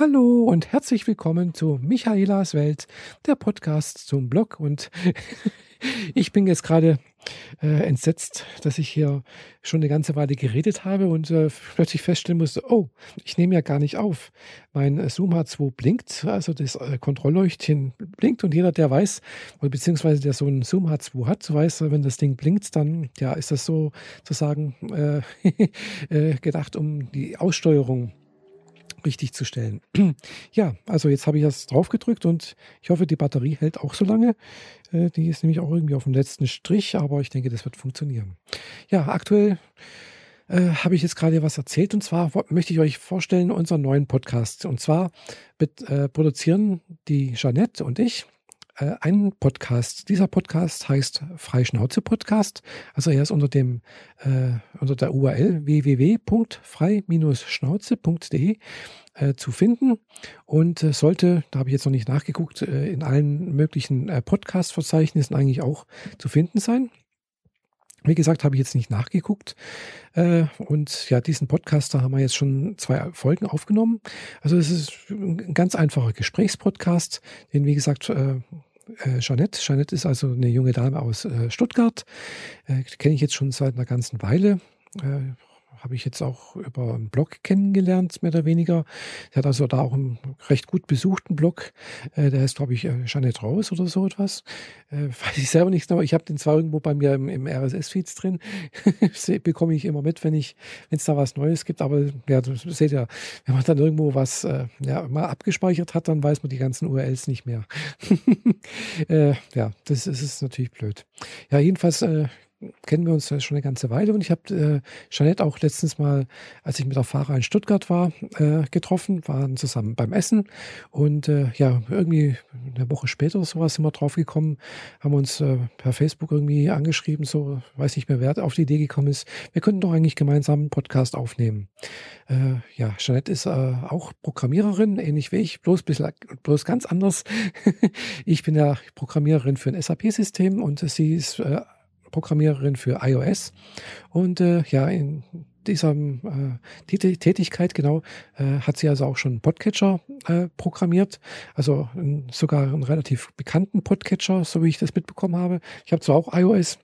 Hallo und herzlich willkommen zu Michaelas Welt, der Podcast zum Blog. Und ich bin jetzt gerade äh, entsetzt, dass ich hier schon eine ganze Weile geredet habe und äh, plötzlich feststellen musste, oh, ich nehme ja gar nicht auf. Mein äh, Zoom H2 blinkt, also das äh, Kontrollleuchtchen blinkt und jeder, der weiß, oder beziehungsweise der so einen Zoom H2 hat, weiß, wenn das Ding blinkt, dann ja, ist das so sozusagen äh, äh, gedacht, um die Aussteuerung richtig zu stellen. ja, also jetzt habe ich das drauf gedrückt und ich hoffe, die Batterie hält auch so lange. Äh, die ist nämlich auch irgendwie auf dem letzten Strich, aber ich denke, das wird funktionieren. Ja, aktuell äh, habe ich jetzt gerade was erzählt und zwar möchte ich euch vorstellen unseren neuen Podcast. Und zwar mit, äh, produzieren die Jeanette und ich äh, einen Podcast. Dieser Podcast heißt Freischnauze Podcast. Also er ist unter dem äh, unter der URL www.frei-schnauze.de äh, zu finden und äh, sollte, da habe ich jetzt noch nicht nachgeguckt, äh, in allen möglichen äh, Podcast-Verzeichnissen eigentlich auch zu finden sein. Wie gesagt, habe ich jetzt nicht nachgeguckt. Und ja, diesen Podcast, da haben wir jetzt schon zwei Folgen aufgenommen. Also es ist ein ganz einfacher Gesprächspodcast, den, wie gesagt, äh, äh, Jeanette. Jeanette ist also eine junge Dame aus äh, Stuttgart. Äh, Kenne ich jetzt schon seit einer ganzen Weile. Habe ich jetzt auch über einen Blog kennengelernt, mehr oder weniger. Sie hat also da auch einen recht gut besuchten Blog. Äh, der heißt, glaube ich, äh, Jeanette Raus oder so etwas. Äh, weiß ich selber nicht genau. Ich habe den zwar irgendwo bei mir im, im RSS-Feeds drin. bekomme ich immer mit, wenn ich, wenn es da was Neues gibt. Aber ja, du seht ja, wenn man dann irgendwo was äh, ja, mal abgespeichert hat, dann weiß man die ganzen URLs nicht mehr. äh, ja, das, das ist natürlich blöd. Ja, jedenfalls äh, kennen wir uns schon eine ganze Weile und ich habe äh, Jeanette auch letztens mal, als ich mit der Fahrer in Stuttgart war, äh, getroffen, waren zusammen beim Essen und äh, ja, irgendwie eine Woche später oder sowas sind wir drauf gekommen, haben uns äh, per Facebook irgendwie angeschrieben, so weiß nicht mehr, wer auf die Idee gekommen ist, wir könnten doch eigentlich gemeinsam einen Podcast aufnehmen. Äh, ja, Jeanette ist äh, auch Programmiererin, ähnlich wie ich, bloß, bisschen, bloß ganz anders. ich bin ja Programmiererin für ein SAP-System und sie ist äh, Programmiererin für iOS. Und äh, ja, in dieser äh, Tätigkeit genau äh, hat sie also auch schon Podcatcher äh, programmiert, also sogar einen relativ bekannten Podcatcher, so wie ich das mitbekommen habe. Ich habe zwar auch iOS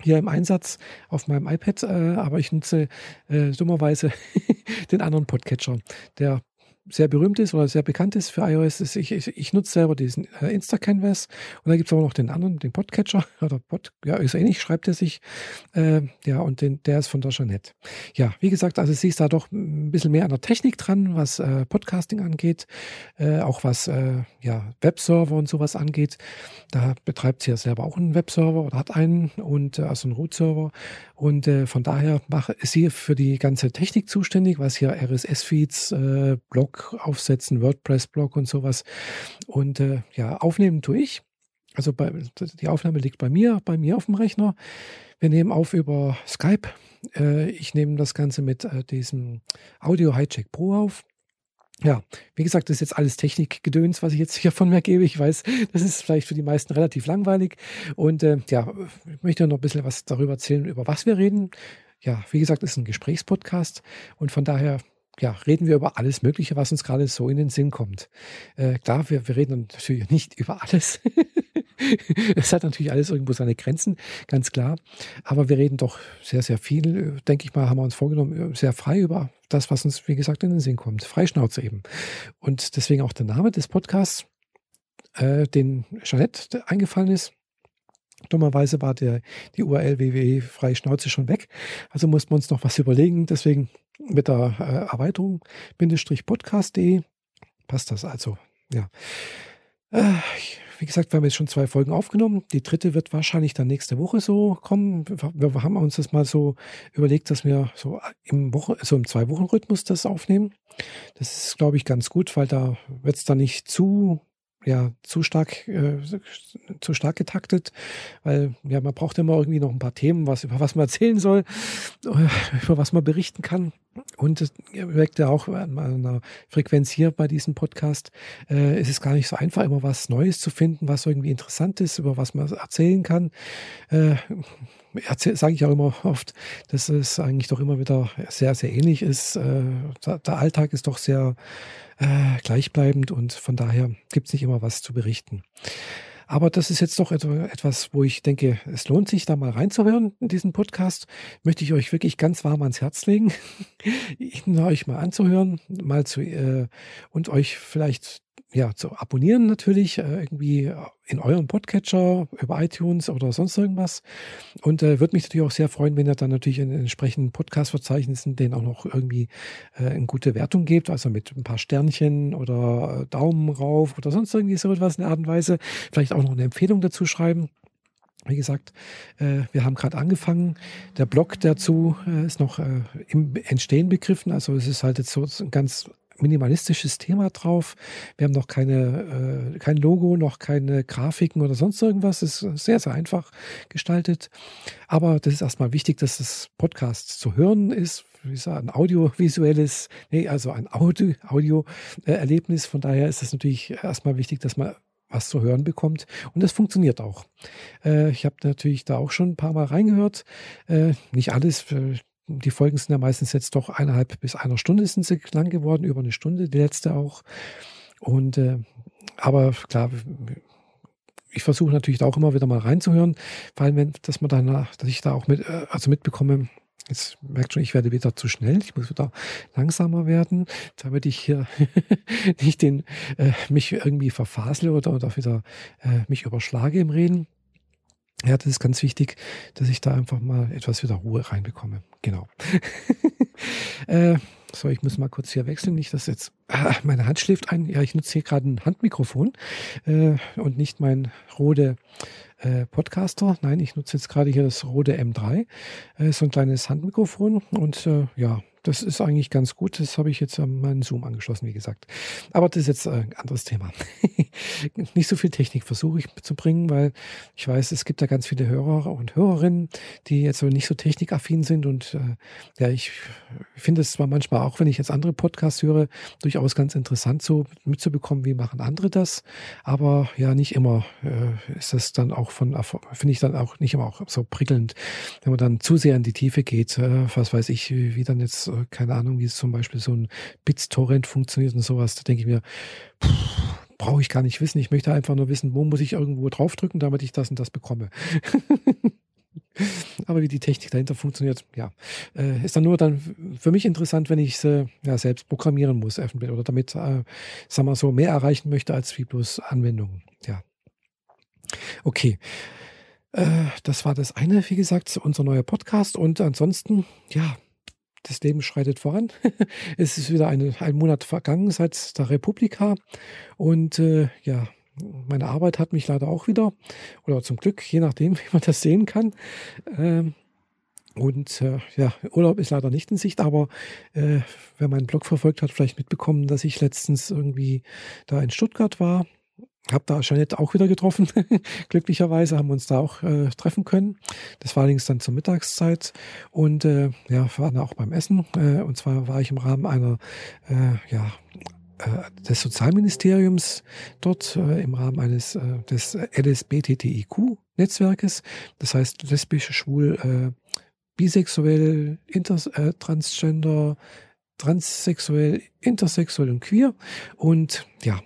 hier im Einsatz auf meinem iPad, äh, aber ich nutze äh, dummerweise den anderen Podcatcher, der sehr berühmt ist oder sehr bekannt ist für iOS, ist, ich, ich, ich nutze selber diesen äh, Insta-Canvas und da gibt es auch noch den anderen, den Podcatcher oder Pod, ja, ist ähnlich, schreibt er sich. Äh, ja, und den, der ist von der Jeanette. Ja, wie gesagt, also sie ist da doch ein bisschen mehr an der Technik dran, was äh, Podcasting angeht, äh, auch was äh, ja, Webserver und sowas angeht. Da betreibt sie ja selber auch einen Webserver oder hat einen und äh, also einen Root-Server. Und äh, von daher mach, ist sie für die ganze Technik zuständig, was hier RSS-Feeds, äh, Blog Blog aufsetzen, WordPress-Blog und sowas. Und äh, ja, aufnehmen tue ich. Also bei, die Aufnahme liegt bei mir, bei mir auf dem Rechner. Wir nehmen auf über Skype. Äh, ich nehme das Ganze mit äh, diesem Audio Hijack Pro auf. Ja, wie gesagt, das ist jetzt alles Technikgedöns, was ich jetzt hier von mir gebe. Ich weiß, das ist vielleicht für die meisten relativ langweilig. Und äh, ja, ich möchte noch ein bisschen was darüber erzählen, über was wir reden. Ja, wie gesagt, es ist ein Gesprächspodcast und von daher ja, reden wir über alles Mögliche, was uns gerade so in den Sinn kommt. Äh, klar, wir, wir reden natürlich nicht über alles. es hat natürlich alles irgendwo seine Grenzen, ganz klar. Aber wir reden doch sehr, sehr viel, denke ich mal, haben wir uns vorgenommen, sehr frei über das, was uns, wie gesagt, in den Sinn kommt. Freischnauze eben. Und deswegen auch der Name des Podcasts, äh, den Jeanette eingefallen ist. Dummerweise war der, die URL www freie Schnauze schon weg. Also mussten wir uns noch was überlegen. Deswegen mit der äh, Erweiterung podcast.de passt das also. Ja. Äh, wie gesagt, wir haben jetzt schon zwei Folgen aufgenommen. Die dritte wird wahrscheinlich dann nächste Woche so kommen. Wir, wir haben uns das mal so überlegt, dass wir so im Woche, so im Zwei-Wochen-Rhythmus das aufnehmen. Das ist, glaube ich, ganz gut, weil da wird es dann nicht zu ja zu stark äh, zu stark getaktet, weil ja man braucht immer irgendwie noch ein paar Themen, was über was man erzählen soll, über was man berichten kann. Und es ja auch an meiner Frequenz hier bei diesem Podcast, äh, es ist gar nicht so einfach, immer was Neues zu finden, was irgendwie interessant ist, über was man erzählen kann. Äh, sage ich auch immer oft, dass es eigentlich doch immer wieder sehr, sehr ähnlich ist. Äh, der Alltag ist doch sehr äh, gleichbleibend und von daher gibt es nicht immer was zu berichten. Aber das ist jetzt doch etwas, wo ich denke, es lohnt sich, da mal reinzuhören in diesen Podcast. Möchte ich euch wirklich ganz warm ans Herz legen, ihn euch mal anzuhören, mal zu äh, und euch vielleicht ja, zu abonnieren natürlich, äh, irgendwie in eurem Podcatcher, über iTunes oder sonst irgendwas. Und äh, würde mich natürlich auch sehr freuen, wenn ihr dann natürlich in den entsprechenden Podcast-Verzeichnissen den auch noch irgendwie äh, eine gute Wertung gebt, also mit ein paar Sternchen oder äh, Daumen rauf oder sonst irgendwie so etwas in der Art und Weise. Vielleicht auch noch eine Empfehlung dazu schreiben. Wie gesagt, äh, wir haben gerade angefangen. Der Blog dazu äh, ist noch äh, im Entstehen begriffen. Also es ist halt jetzt so ein ganz minimalistisches Thema drauf. Wir haben noch keine, äh, kein Logo, noch keine Grafiken oder sonst irgendwas. Es ist sehr, sehr einfach gestaltet. Aber das ist erstmal wichtig, dass das Podcast zu hören ist. Wie gesagt, ein audiovisuelles, nee, also ein Audio-Erlebnis. Von daher ist es natürlich erstmal wichtig, dass man was zu hören bekommt. Und das funktioniert auch. Äh, ich habe natürlich da auch schon ein paar Mal reingehört. Äh, nicht alles. Die Folgen sind ja meistens jetzt doch eineinhalb bis einer Stunde sind sie lang geworden, über eine Stunde, die letzte auch. Und äh, aber klar, ich versuche natürlich auch immer wieder mal reinzuhören, weil wenn, dass man danach, dass ich da auch mit, äh, also mitbekomme, Jetzt merkt schon, ich werde wieder zu schnell. Ich muss wieder langsamer werden, damit ich hier nicht den, äh, mich irgendwie verfasle oder, oder wieder äh, mich überschlage im Reden. Ja, das ist ganz wichtig, dass ich da einfach mal etwas wieder Ruhe reinbekomme. Genau. äh, so, ich muss mal kurz hier wechseln. Nicht, dass jetzt ah, meine Hand schläft ein. Ja, ich nutze hier gerade ein Handmikrofon äh, und nicht mein Rode äh, Podcaster. Nein, ich nutze jetzt gerade hier das Rode M3. Äh, so ein kleines Handmikrofon und äh, ja, das ist eigentlich ganz gut. Das habe ich jetzt an meinen Zoom angeschlossen, wie gesagt. Aber das ist jetzt ein anderes Thema. nicht so viel Technik versuche ich zu bringen, weil ich weiß, es gibt da ganz viele Hörer und Hörerinnen, die jetzt so nicht so technikaffin sind. Und äh, ja, ich finde es zwar manchmal auch, wenn ich jetzt andere Podcasts höre, durchaus ganz interessant so mitzubekommen, wie machen andere das. Aber ja, nicht immer äh, ist das dann auch von, finde ich dann auch nicht immer auch so prickelnd, wenn man dann zu sehr in die Tiefe geht. Äh, was weiß ich, wie dann jetzt äh, keine Ahnung, wie es zum Beispiel so ein BitTorrent funktioniert und sowas. Da denke ich mir, brauche ich gar nicht wissen. Ich möchte einfach nur wissen, wo muss ich irgendwo draufdrücken, damit ich das und das bekomme. Aber wie die Technik dahinter funktioniert, ja, äh, ist dann nur dann für mich interessant, wenn ich es ja, selbst programmieren muss, oder damit, äh, sagen wir so, mehr erreichen möchte als wie bloß Anwendungen. Ja. Okay. Äh, das war das eine, wie gesagt, unser neuer Podcast. Und ansonsten, ja, das Leben schreitet voran. es ist wieder eine, ein Monat vergangen seit der Republika. Und äh, ja, meine Arbeit hat mich leider auch wieder, oder zum Glück, je nachdem, wie man das sehen kann. Ähm, und äh, ja, Urlaub ist leider nicht in Sicht, aber äh, wer meinen Blog verfolgt hat, vielleicht mitbekommen, dass ich letztens irgendwie da in Stuttgart war habe da Jeanette auch wieder getroffen. Glücklicherweise haben wir uns da auch äh, treffen können. Das war allerdings dann zur Mittagszeit und äh, ja, wir waren auch beim Essen. Äh, und zwar war ich im Rahmen einer äh, ja, äh, des Sozialministeriums dort äh, im Rahmen eines des LSBTTIQ-Netzwerkes. Das heißt lesbisch, schwul, bisexuell, inter, transgender, transsexuell, intersexuell und queer. Und ja,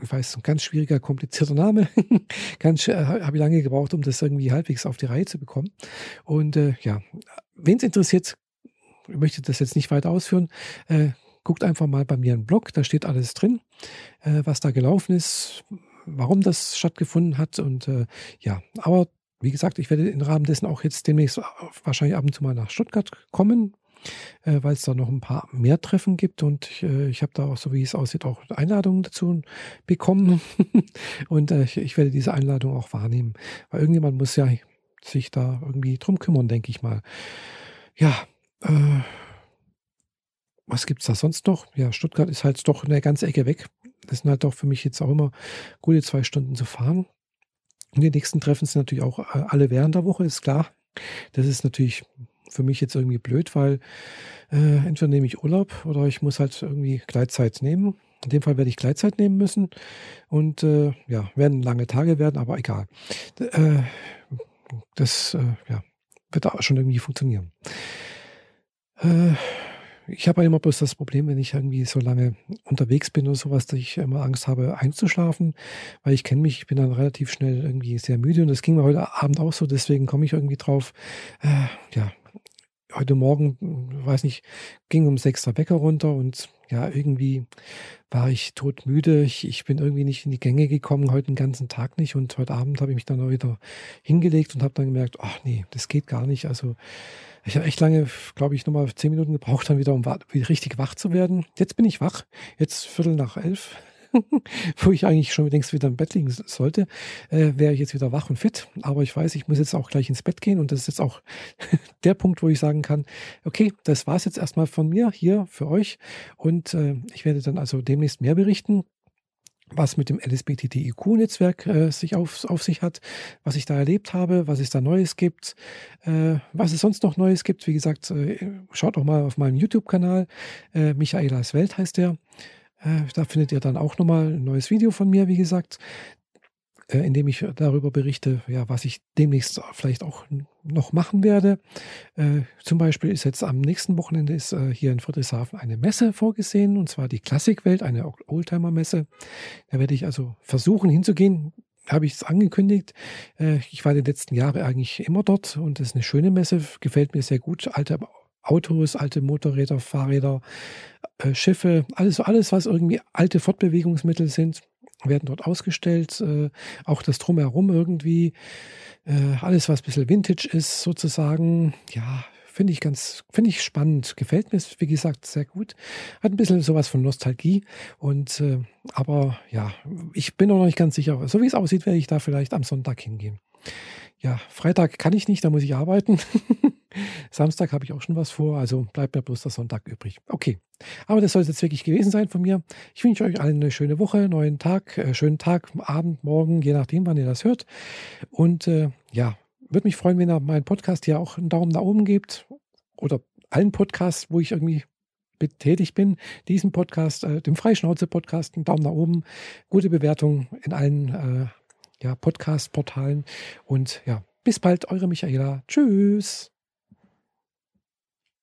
ich weiß, ein ganz schwieriger, komplizierter Name. ganz habe ich lange gebraucht, um das irgendwie halbwegs auf die Reihe zu bekommen. Und äh, ja, wen es interessiert, ich möchte das jetzt nicht weiter ausführen. Äh, guckt einfach mal bei mir im Blog, da steht alles drin, äh, was da gelaufen ist, warum das stattgefunden hat. Und äh, ja, aber wie gesagt, ich werde im Rahmen dessen auch jetzt demnächst wahrscheinlich ab und zu mal nach Stuttgart kommen, äh, weil es da noch ein paar mehr Treffen gibt und ich, äh, ich habe da auch, so wie es aussieht, auch Einladungen dazu bekommen und äh, ich, ich, werde diese Einladung auch wahrnehmen, weil irgendjemand muss ja sich da irgendwie drum kümmern, denke ich mal. Ja, äh, was es da sonst noch? Ja, Stuttgart ist halt doch eine ganze Ecke weg. Das sind halt doch für mich jetzt auch immer gute zwei Stunden zu fahren. Und die nächsten Treffen sind natürlich auch äh, alle während der Woche, ist klar. Das ist natürlich für mich jetzt irgendwie blöd, weil äh, entweder nehme ich Urlaub oder ich muss halt irgendwie Gleitzeit nehmen. In dem Fall werde ich Gleitzeit nehmen müssen und äh, ja, werden lange Tage werden, aber egal. Äh, das äh, ja, wird auch schon irgendwie funktionieren. Äh, ich habe immer bloß das Problem, wenn ich irgendwie so lange unterwegs bin oder sowas, dass ich immer Angst habe, einzuschlafen, weil ich kenne mich, ich bin dann relativ schnell irgendwie sehr müde und das ging mir heute Abend auch so, deswegen komme ich irgendwie drauf. Äh, ja, heute Morgen, weiß nicht, ging um sechs der Wecker runter und ja, irgendwie war ich todmüde. Ich, ich bin irgendwie nicht in die Gänge gekommen, heute den ganzen Tag nicht. Und heute Abend habe ich mich dann wieder hingelegt und habe dann gemerkt, ach nee, das geht gar nicht. Also ich habe echt lange, glaube ich, nochmal zehn Minuten gebraucht, dann wieder, um richtig wach zu werden. Jetzt bin ich wach, jetzt Viertel nach elf. wo ich eigentlich schon längst wieder im Bett liegen sollte, äh, wäre ich jetzt wieder wach und fit. Aber ich weiß, ich muss jetzt auch gleich ins Bett gehen und das ist jetzt auch der Punkt, wo ich sagen kann, okay, das war es jetzt erstmal von mir hier für euch und äh, ich werde dann also demnächst mehr berichten was mit dem LSBTTIQ-Netzwerk äh, sich auf, auf sich hat, was ich da erlebt habe, was es da Neues gibt, äh, was es sonst noch Neues gibt. Wie gesagt, äh, schaut auch mal auf meinem YouTube-Kanal. Äh, Michaelas Welt heißt der. Äh, da findet ihr dann auch nochmal ein neues Video von mir, wie gesagt, äh, in dem ich darüber berichte, ja, was ich demnächst vielleicht auch noch machen werde. Äh, zum Beispiel ist jetzt am nächsten Wochenende ist hier in Friedrichshafen eine Messe vorgesehen, und zwar die Klassikwelt, eine Oldtimer-Messe. Da werde ich also versuchen hinzugehen habe ich es angekündigt. Ich war die letzten Jahre eigentlich immer dort und es ist eine schöne Messe, gefällt mir sehr gut. Alte Autos, alte Motorräder, Fahrräder, äh, Schiffe, alles, alles, was irgendwie alte Fortbewegungsmittel sind, werden dort ausgestellt. Äh, auch das Drumherum irgendwie, äh, alles, was ein bisschen Vintage ist, sozusagen. Ja, finde ich ganz, finde ich spannend. Gefällt mir, wie gesagt, sehr gut. Hat ein bisschen sowas von Nostalgie. Und, aber ja, ich bin noch nicht ganz sicher. So wie es aussieht, werde ich da vielleicht am Sonntag hingehen. Ja, Freitag kann ich nicht, da muss ich arbeiten. Samstag habe ich auch schon was vor, also bleibt mir bloß der Sonntag übrig. Okay, aber das soll es jetzt wirklich gewesen sein von mir. Ich wünsche euch allen eine schöne Woche, neuen Tag, äh, schönen Tag, Abend, Morgen, je nachdem, wann ihr das hört. Und äh, ja, würde mich freuen, wenn ihr meinen Podcast hier auch einen Daumen nach oben gebt oder allen Podcasts, wo ich irgendwie tätig bin, diesen Podcast, äh, dem Freischnauze-Podcast, einen Daumen nach oben, gute Bewertung in allen äh, ja, Podcast-Portalen und ja, bis bald, eure Michaela. Tschüss.